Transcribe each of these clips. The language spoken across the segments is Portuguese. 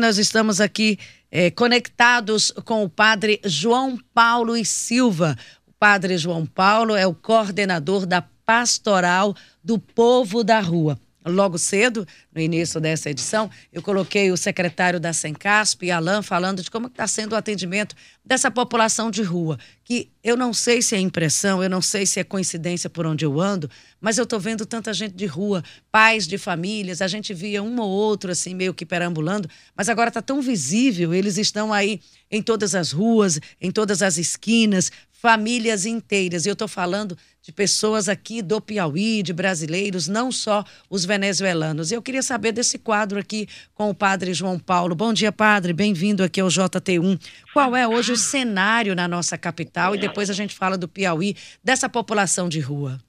Nós estamos aqui eh, conectados com o padre João Paulo e Silva. O padre João Paulo é o coordenador da pastoral do povo da rua. Logo cedo, no início dessa edição, eu coloquei o secretário da Sencasp, Alain, falando de como está sendo o atendimento dessa população de rua, que eu não sei se é impressão, eu não sei se é coincidência por onde eu ando, mas eu estou vendo tanta gente de rua, pais de famílias, a gente via um ou outro assim meio que perambulando, mas agora está tão visível, eles estão aí em todas as ruas, em todas as esquinas, famílias inteiras. E eu estou falando de pessoas aqui do Piauí, de brasileiros, não só os venezuelanos. Eu queria saber desse quadro aqui com o padre João Paulo. Bom dia, padre. Bem-vindo aqui ao JT1. Qual é hoje o cenário na nossa capital? E depois a gente fala do Piauí, dessa população de rua.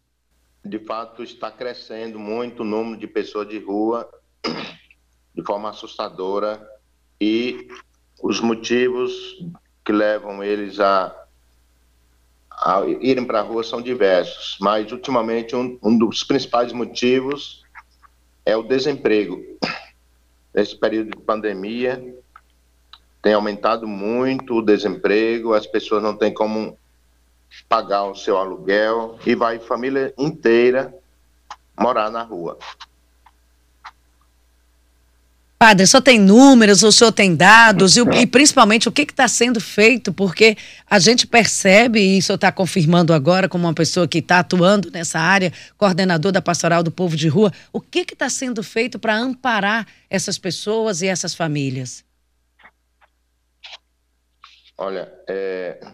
De fato, está crescendo muito o número de pessoas de rua de forma assustadora e os motivos que levam eles a a irem para a rua são diversos, mas ultimamente um, um, dos principais motivos é o desemprego. Nesse período de pandemia, tem aumentado muito o desemprego, as pessoas não têm como pagar o seu aluguel e vai família inteira morar na rua. Padre, só tem números, o senhor tem dados e, e principalmente o que está sendo feito, porque a gente percebe, e o senhor está confirmando agora, como uma pessoa que está atuando nessa área, coordenador da Pastoral do Povo de Rua, o que está sendo feito para amparar essas pessoas e essas famílias? Olha, é,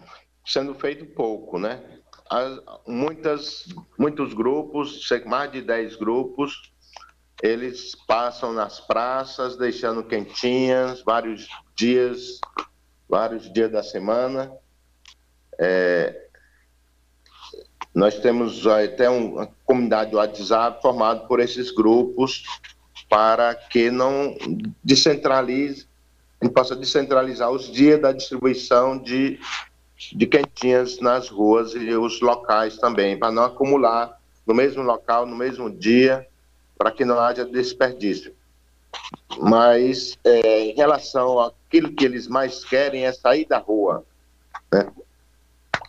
sendo feito pouco, né? As, muitas, muitos grupos, mais de 10 grupos, eles passam nas praças, deixando quentinhas, vários dias, vários dias da semana. É, nós temos até uma comunidade do WhatsApp formada por esses grupos para que não descentralize, possa descentralizar os dias da distribuição de, de quentinhas nas ruas e os locais também, para não acumular no mesmo local, no mesmo dia, para que não haja desperdício. Mas é, em relação àquilo que eles mais querem é sair da rua. Né?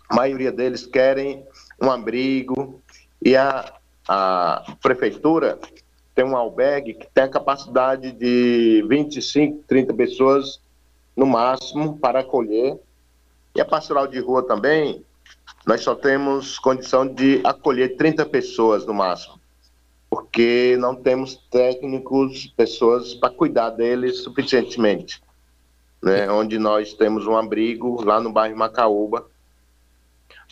A maioria deles querem um abrigo e a, a prefeitura tem um albergue que tem a capacidade de 25, 30 pessoas no máximo para acolher. E a pastoral de rua também, nós só temos condição de acolher 30 pessoas no máximo porque não temos técnicos, pessoas para cuidar deles suficientemente. Né? Onde nós temos um abrigo lá no bairro Macaúba,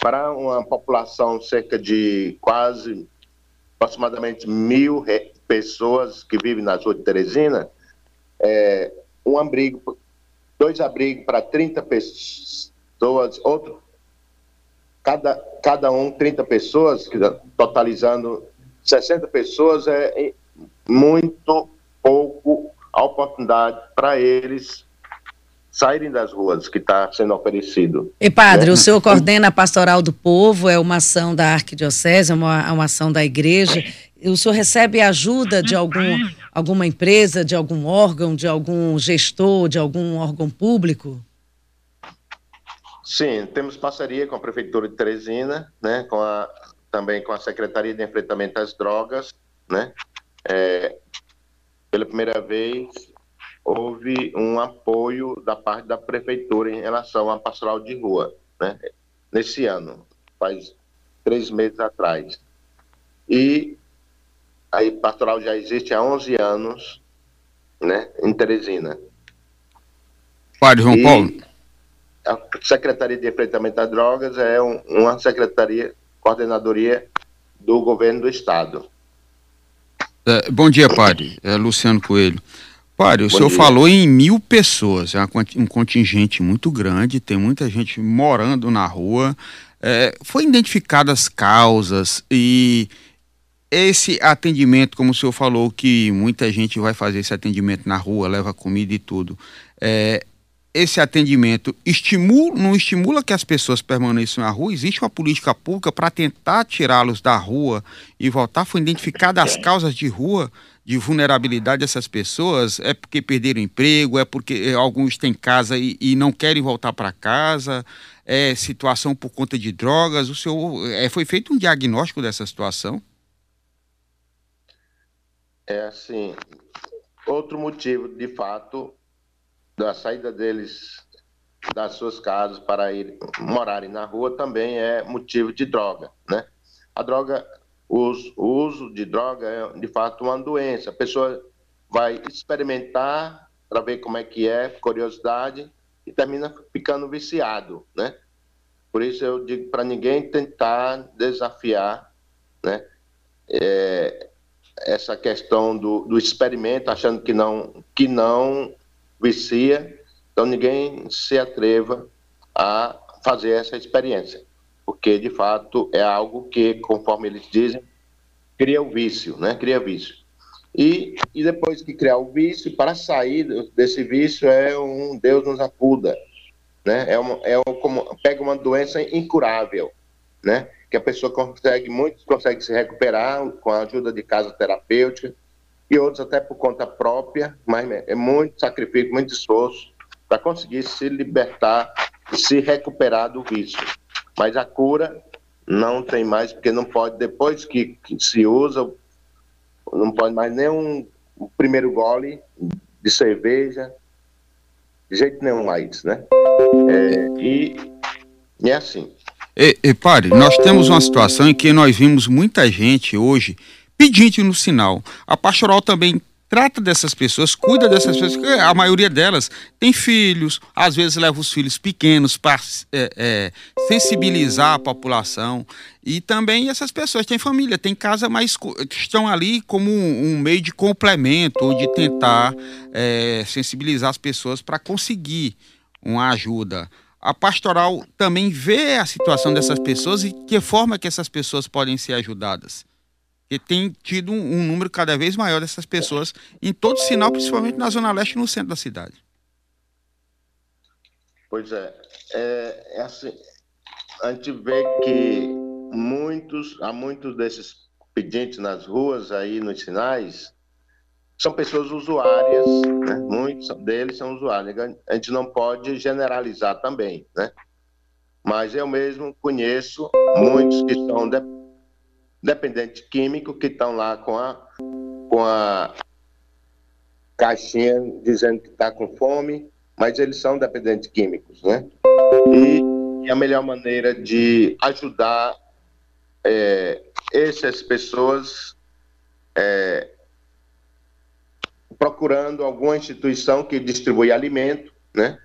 para uma população cerca de quase aproximadamente mil pessoas que vivem na rua de Teresina, é, um abrigo, dois abrigos para 30 pessoas, outro, cada, cada um 30 pessoas, totalizando 60 pessoas é muito pouco a oportunidade para eles saírem das ruas que está sendo oferecido. E padre, né? o senhor coordena a Pastoral do Povo, é uma ação da Arquidiocese, é uma, uma ação da igreja. O senhor recebe ajuda de algum, alguma empresa, de algum órgão, de algum gestor, de algum órgão público? Sim, temos parceria com a Prefeitura de Teresina, né, com a também com a Secretaria de Enfrentamento às Drogas, né? É, pela primeira vez houve um apoio da parte da prefeitura em relação à pastoral de rua, né? Nesse ano, faz três meses atrás. E a pastoral já existe há 11 anos, né? Em Teresina. Padre João e Paulo. A Secretaria de Enfrentamento às Drogas é um, uma secretaria coordenadoria do governo do estado. É, bom dia, padre. É Luciano Coelho. Padre, o bom senhor dia. falou em mil pessoas, é um contingente muito grande, tem muita gente morando na rua. É, foi identificadas as causas e esse atendimento, como o senhor falou, que muita gente vai fazer esse atendimento na rua, leva comida e tudo. É, esse atendimento estimula, não estimula que as pessoas permaneçam na rua? Existe uma política pública para tentar tirá-los da rua e voltar? Foi identificada as causas de rua, de vulnerabilidade dessas pessoas? É porque perderam emprego? É porque alguns têm casa e, e não querem voltar para casa? É situação por conta de drogas? O senhor, é, foi feito um diagnóstico dessa situação? É assim, outro motivo, de fato, da saída deles das suas casas para ir morarem na rua também é motivo de droga, né? A droga, o uso, o uso de droga é de fato uma doença. A pessoa vai experimentar para ver como é que é, curiosidade e termina ficando viciado, né? Por isso eu digo para ninguém tentar desafiar, né? É, essa questão do, do experimento, achando que não que não vicia, então ninguém se atreva a fazer essa experiência, porque de fato é algo que, conforme eles dizem, cria o vício, né? Cria vício. E, e depois que criar o vício, para sair desse vício é um Deus nos acuda, né? É, uma, é como pega uma doença incurável, né? Que a pessoa consegue, muitos conseguem se recuperar com a ajuda de casa terapêutica, e outros até por conta própria, mas é muito sacrifício, muito esforço para conseguir se libertar e se recuperar do vício. Mas a cura não tem mais, porque não pode, depois que, que se usa, não pode mais nem um, um primeiro gole de cerveja, de jeito nenhum mais, né? É, e, e é assim. E, e pare, nós temos uma situação em que nós vimos muita gente hoje pedinte no sinal. A pastoral também trata dessas pessoas, cuida dessas pessoas, a maioria delas tem filhos, às vezes leva os filhos pequenos para é, é, sensibilizar a população. E também essas pessoas têm família, têm casa, mas estão ali como um, um meio de complemento ou de tentar é, sensibilizar as pessoas para conseguir uma ajuda. A pastoral também vê a situação dessas pessoas e que forma que essas pessoas podem ser ajudadas que tem tido um, um, número cada vez maior dessas pessoas em todo sinal, principalmente na Zona Leste e no centro da cidade. Pois é. é, é assim, a gente vê que muitos, há muitos desses pedintes nas ruas, aí nos sinais, são pessoas usuárias, né? muitos deles são usuários. A gente não pode generalizar também, né? Mas eu mesmo conheço muitos que são dependente químico que estão lá com a, com a caixinha dizendo que está com fome, mas eles são dependentes químicos, né? E, e a melhor maneira de ajudar é, essas pessoas é, procurando alguma instituição que distribui alimento, né?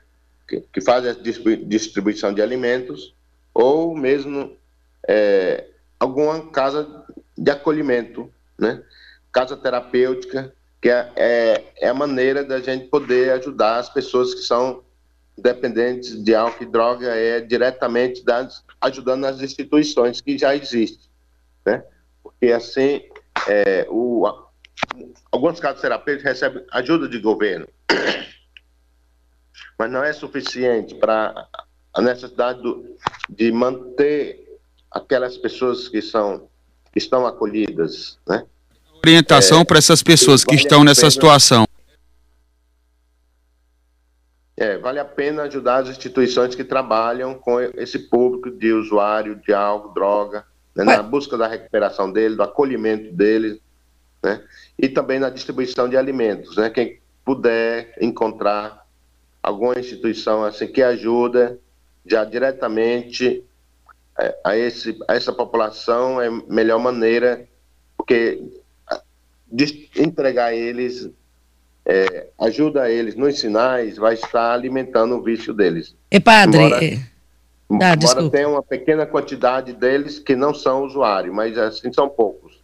Que, que faz a distribuição de alimentos, ou mesmo é, alguma casa de acolhimento, né? Casa terapêutica, que é, é, é a maneira da gente poder ajudar as pessoas que são dependentes de álcool e droga, é diretamente das, ajudando as instituições que já existem, né? Porque assim, é, o, alguns casos terapêuticos recebem ajuda de governo, mas não é suficiente para a necessidade do, de manter aquelas pessoas que são que estão acolhidas, né? Orientação é, para essas pessoas que vale estão nessa pena, situação. É, vale a pena ajudar as instituições que trabalham com esse público de usuário de álcool, droga, né, na busca da recuperação dele, do acolhimento dele, né? E também na distribuição de alimentos, né? Quem puder encontrar alguma instituição assim que ajuda já diretamente a, esse, a essa população é a melhor maneira, porque entregar eles, é, ajuda eles nos sinais, vai estar alimentando o vício deles. E padre... Embora, é... ah, embora tenha uma pequena quantidade deles que não são usuários, mas assim são poucos.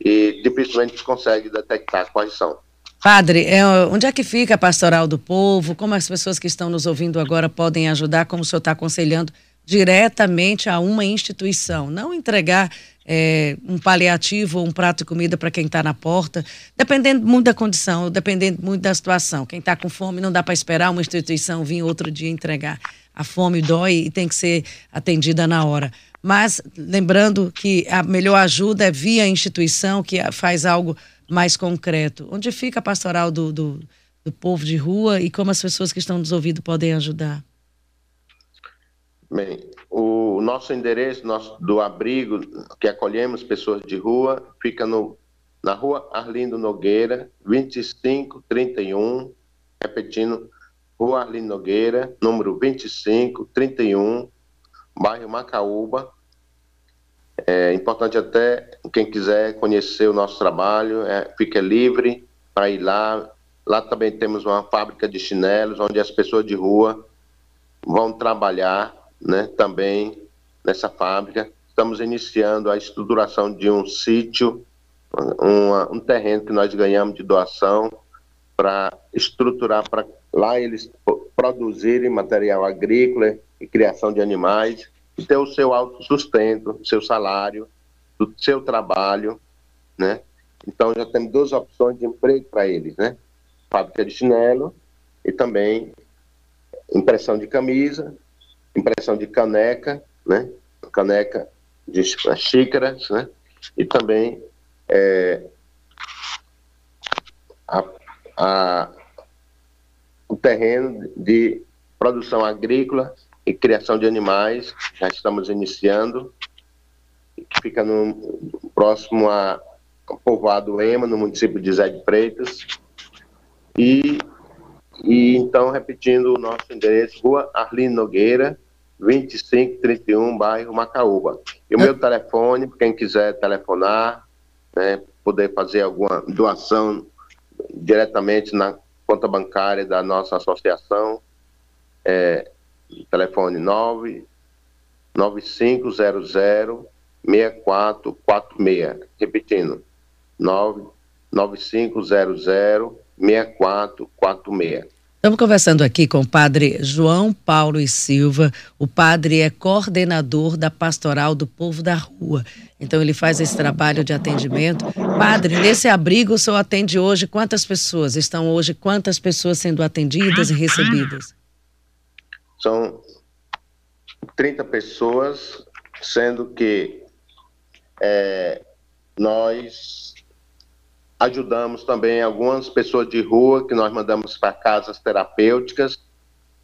E dificilmente consegue detectar quais são. Padre, é, onde é que fica a pastoral do povo? Como as pessoas que estão nos ouvindo agora podem ajudar? Como o senhor está aconselhando diretamente a uma instituição, não entregar é, um paliativo ou um prato de comida para quem está na porta, dependendo muito da condição, dependendo muito da situação. Quem está com fome não dá para esperar uma instituição vir outro dia entregar. A fome dói e tem que ser atendida na hora. Mas lembrando que a melhor ajuda é via instituição que faz algo mais concreto. Onde fica a pastoral do, do, do povo de rua e como as pessoas que estão nos ouvindo podem ajudar? Bem, o nosso endereço nosso, do abrigo que acolhemos pessoas de rua fica no, na rua Arlindo Nogueira, 2531, repetindo, rua Arlindo Nogueira, número 2531, bairro Macaúba. É importante até quem quiser conhecer o nosso trabalho, é, fica livre para ir lá. Lá também temos uma fábrica de chinelos, onde as pessoas de rua vão trabalhar né, também nessa fábrica. Estamos iniciando a estruturação de um sítio, uma, um terreno que nós ganhamos de doação para estruturar para lá eles produzirem material agrícola e criação de animais e ter o seu autossustento, seu salário, do seu trabalho, né? Então já temos duas opções de emprego para eles, né? Fábrica de chinelo e também impressão de camisa impressão de caneca, né? Caneca de xícaras, né? E também é, a, a, o terreno de produção agrícola e criação de animais, já estamos iniciando, que fica no próximo a povoado Ema, no município de Zé de Freitas. E, e então, repetindo o nosso endereço, Rua Arlindo Nogueira, 2531, bairro Macaúba. E o meu telefone, quem quiser telefonar, né, poder fazer alguma doação diretamente na conta bancária da nossa associação, é telefone 9 9500 6446. Repetindo, 9 9500 6446. Estamos conversando aqui com o padre João Paulo e Silva. O padre é coordenador da Pastoral do Povo da Rua. Então, ele faz esse trabalho de atendimento. Padre, nesse abrigo, o senhor atende hoje quantas pessoas? Estão hoje quantas pessoas sendo atendidas e recebidas? São 30 pessoas, sendo que é, nós Ajudamos também algumas pessoas de rua que nós mandamos para casas terapêuticas.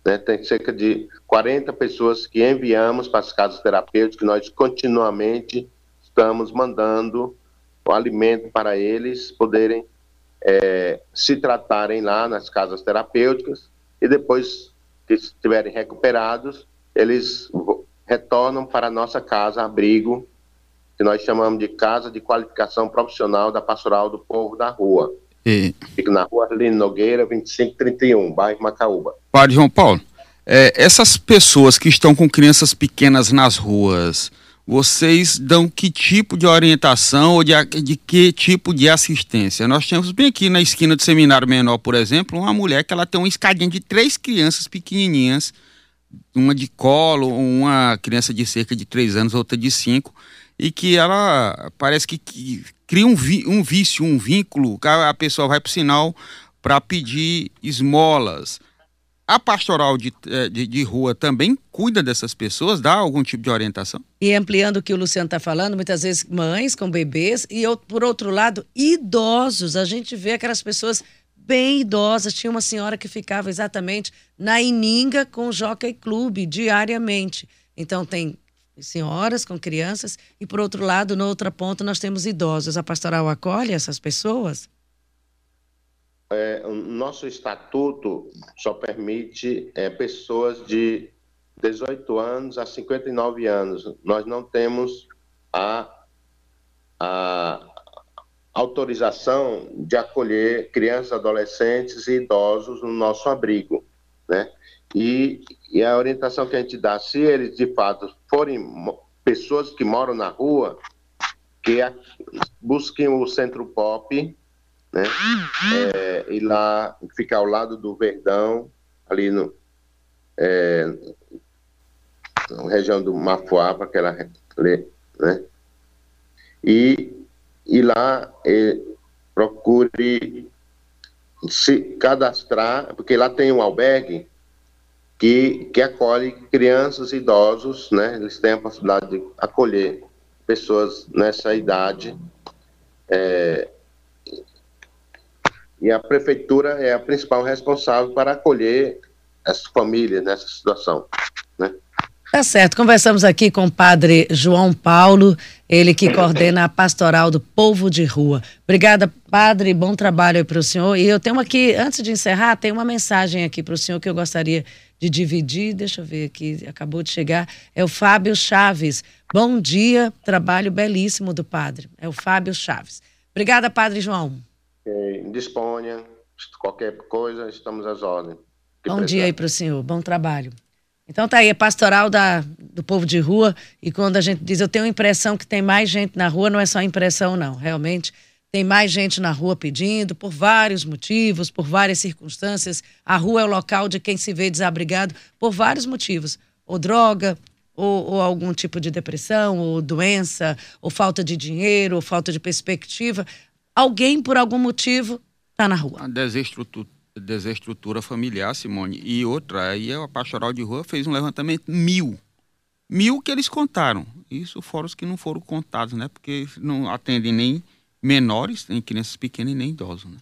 Né? Tem cerca de 40 pessoas que enviamos para as casas terapêuticas. Nós continuamente estamos mandando o alimento para eles poderem é, se tratarem lá nas casas terapêuticas e depois que estiverem recuperados, eles retornam para a nossa casa abrigo que nós chamamos de Casa de Qualificação Profissional da Pastoral do Povo da Rua. E... Fica na rua Arlindo Nogueira, 2531, bairro Macaúba. Padre João Paulo, é, essas pessoas que estão com crianças pequenas nas ruas, vocês dão que tipo de orientação ou de, de que tipo de assistência? Nós temos bem aqui na esquina do Seminário Menor, por exemplo, uma mulher que ela tem uma escadinha de três crianças pequenininhas, uma de colo, uma criança de cerca de três anos, outra de cinco, e que ela parece que, que cria um, vi, um vício, um vínculo, a pessoa vai para o sinal para pedir esmolas. A pastoral de, eh, de, de, rua também cuida dessas pessoas, dá algum tipo de orientação? E ampliando o que o Luciano está falando, muitas vezes mães com bebês e, por outro lado, idosos. A gente vê aquelas pessoas bem idosas. Tinha uma senhora que ficava exatamente na Ininga com o Jockey Clube diariamente. Então, tem senhoras com crianças e por outro lado, no outro ponto, nós temos idosos. A pastoral acolhe essas pessoas? É, o nosso estatuto só permite é, pessoas de 18 anos a 59 anos. Nós não temos a, a autorização de acolher crianças, adolescentes e idosos no nosso abrigo, né? E, e a orientação que a gente dá, se eles de fato forem pessoas que moram na rua, que busquem o centro pop, né? É, e lá ficar ao lado do Verdão, ali no é, região do Mafuá, para aquela né? e, e lá é, procure se cadastrar, porque lá tem um albergue que, que acolhe crianças e idosos, né? Eles têm a possibilidade de acolher pessoas nessa idade. É, e a prefeitura é a principal responsável para acolher as famílias nessa situação, né? Tá certo. Conversamos aqui com o padre João Paulo, ele que coordena a pastoral do povo de rua. Obrigada, padre. Bom trabalho aí para o senhor. E eu tenho aqui, antes de encerrar, tem uma mensagem aqui para o senhor que eu gostaria de dividir. Deixa eu ver aqui, acabou de chegar. É o Fábio Chaves. Bom dia, trabalho belíssimo do padre. É o Fábio Chaves. Obrigada, padre João. Disponha. Qualquer coisa, estamos às ordens. Bom precisar. dia aí para o senhor. Bom trabalho. Então tá aí, a pastoral da, do povo de rua, e quando a gente diz, eu tenho a impressão que tem mais gente na rua, não é só impressão não, realmente tem mais gente na rua pedindo, por vários motivos, por várias circunstâncias. A rua é o local de quem se vê desabrigado por vários motivos, ou droga, ou, ou algum tipo de depressão, ou doença, ou falta de dinheiro, ou falta de perspectiva. Alguém, por algum motivo, está na rua. Desestrutura desestrutura familiar, Simone. E outra, aí a Pastoral de Rua fez um levantamento mil. Mil que eles contaram. Isso fora os que não foram contados, né? Porque não atendem nem menores, nem crianças pequenas e nem idosos, né?